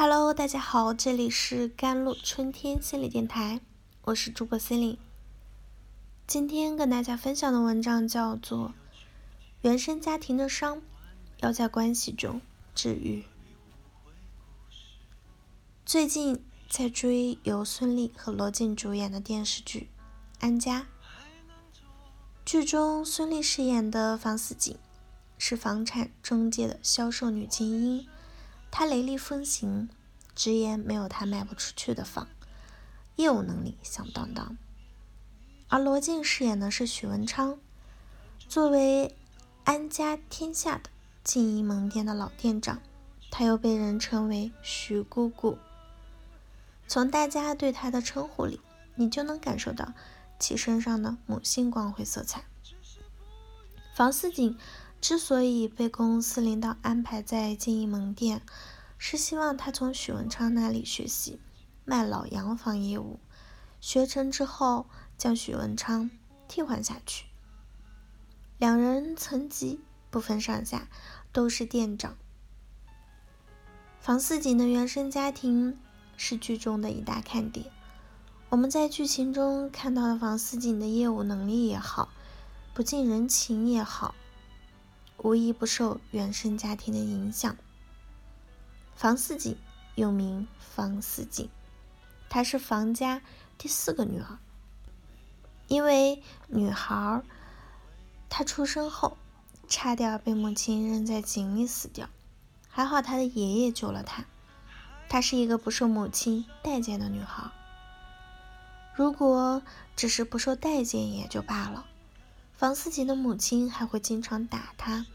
Hello，大家好，这里是甘露春天心理电台，我是主播 C e 今天跟大家分享的文章叫做《原生家庭的伤要在关系中治愈》。最近在追由孙俪和罗晋主演的电视剧《安家》，剧中孙俪饰演的房思锦是房产中介的销售女精英。他雷厉风行，直言没有他卖不出去的房，业务能力响当当。而罗晋饰演的是许文昌，作为安家天下的静怡门店的老店长，他又被人称为徐姑姑。从大家对他的称呼里，你就能感受到其身上的母性光辉色彩。房思锦。之所以被公司领导安排在经营门店，是希望他从许文昌那里学习卖老洋房业务，学成之后将许文昌替换下去。两人层级不分上下，都是店长。房思锦的原生家庭是剧中的一大看点。我们在剧情中看到的房思锦的业务能力也好，不近人情也好。无一不受原生家庭的影响。房四锦又名房四锦，她是房家第四个女儿。因为女孩，她出生后差点被母亲扔在井里死掉，还好她的爷爷救了她。她是一个不受母亲待见的女孩。如果只是不受待见也就罢了。房思锦的母亲还会经常打他，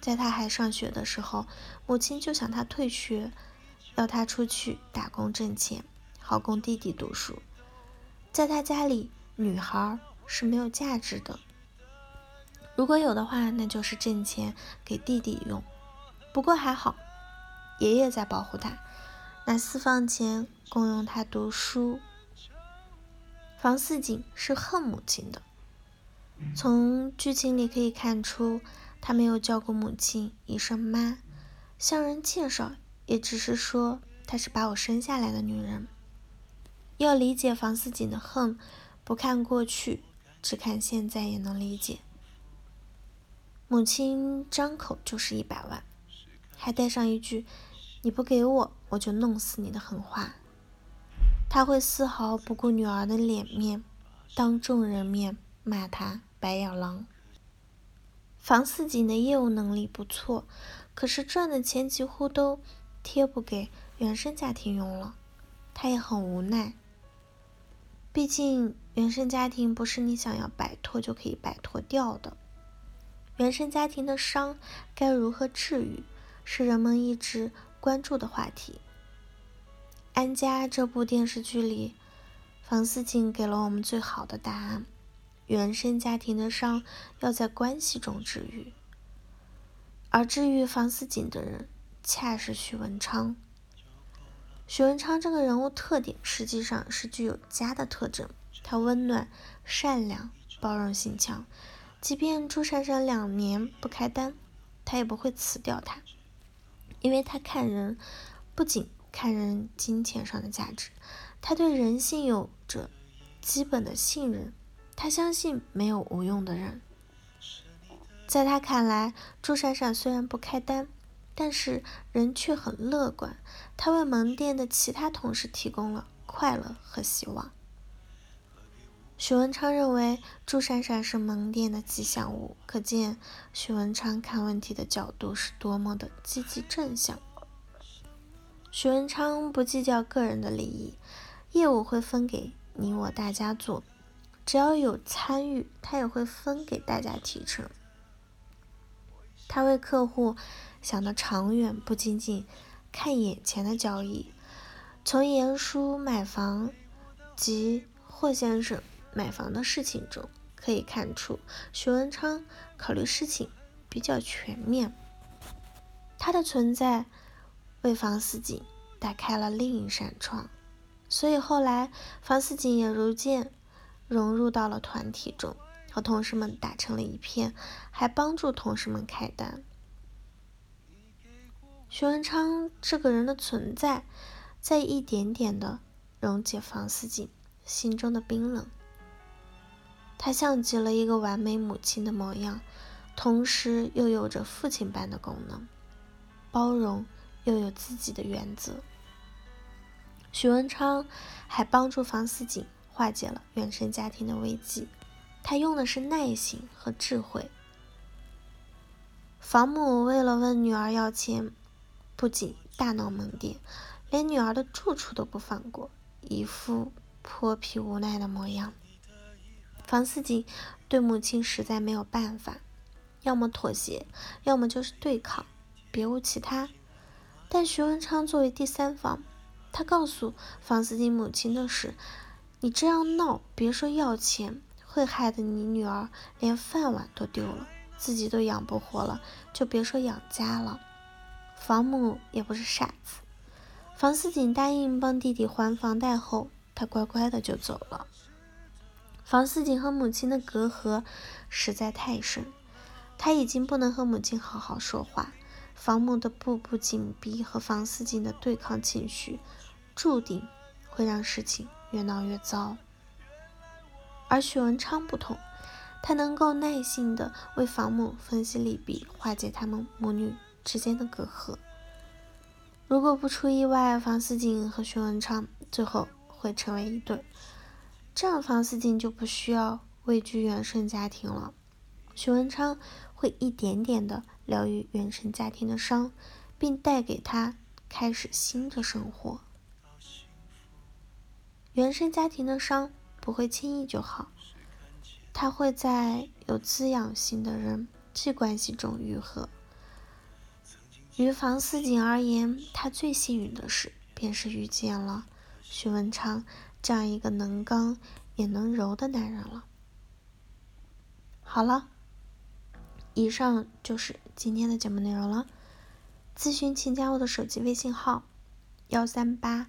在他还上学的时候，母亲就想他退学，要他出去打工挣钱，好供弟弟读书。在他家里，女孩是没有价值的，如果有的话，那就是挣钱给弟弟用。不过还好，爷爷在保护他，拿私房钱供用他读书。房思锦是恨母亲的。从剧情里可以看出，他没有叫过母亲一声妈，向人介绍也只是说她是把我生下来的女人。要理解房思锦的恨，不看过去，只看现在也能理解。母亲张口就是一百万，还带上一句“你不给我，我就弄死你”的狠话。他会丝毫不顾女儿的脸面，当众人面骂他。白眼狼。房思锦的业务能力不错，可是赚的钱几乎都贴补给原生家庭用了，他也很无奈。毕竟原生家庭不是你想要摆脱就可以摆脱掉的。原生家庭的伤该如何治愈，是人们一直关注的话题。《安家》这部电视剧里，房思锦给了我们最好的答案。原生家庭的伤要在关系中治愈，而治愈房思锦的人恰是许文昌。许文昌这个人物特点实际上是具有家的特征，他温暖、善良、包容性强，即便朱珊珊两年不开单，他也不会辞掉他，因为他看人不仅看人金钱上的价值，他对人性有着基本的信任。他相信没有无用的人，在他看来，朱闪闪虽然不开单，但是人却很乐观。他为门店的其他同事提供了快乐和希望。许文昌认为朱闪闪是门店的吉祥物，可见许文昌看问题的角度是多么的积极正向。许文昌不计较个人的利益，业务会分给你我大家做。只要有参与，他也会分给大家提成。他为客户想的长远，不仅仅看眼前的交易。从严叔买房及霍先生买房的事情中可以看出，徐文昌考虑事情比较全面。他的存在为房思锦打开了另一扇窗，所以后来房思锦也如见。融入到了团体中，和同事们打成了一片，还帮助同事们开单。徐文昌这个人的存在，在一点点的溶解房思锦心中的冰冷。他像极了一个完美母亲的模样，同时又有着父亲般的功能，包容又有自己的原则。许文昌还帮助房思锦化解了原生家庭的危机，他用的是耐心和智慧。房母为了问女儿要钱，不仅大闹门店，连女儿的住处都不放过，一副泼皮无奈的模样。房思锦对母亲实在没有办法，要么妥协，要么就是对抗，别无其他。但徐文昌作为第三方，他告诉房思锦母亲的是：“你这样闹，别说要钱，会害得你女儿连饭碗都丢了，自己都养不活了，就别说养家了。”房母也不是傻子，房思锦答应帮弟弟还房贷后，他乖乖的就走了。房思锦和母亲的隔阂实在太深，他已经不能和母亲好好说话。房母的步步紧逼和房思锦的对抗情绪。注定会让事情越闹越糟，而许文昌不同，他能够耐心的为房母分析利弊，化解他们母女之间的隔阂。如果不出意外，房思锦和许文昌最后会成为一对，这样房思锦就不需要畏惧原生家庭了。许文昌会一点点的疗愈原生家庭的伤，并带给他开始新的生活。原生家庭的伤不会轻易就好，它会在有滋养性的人际关系中愈合。于房思锦而言，他最幸运的事便是遇见了徐文昌这样一个能刚也能柔的男人了。好了，以上就是今天的节目内容了。咨询请加我的手机微信号：幺三八。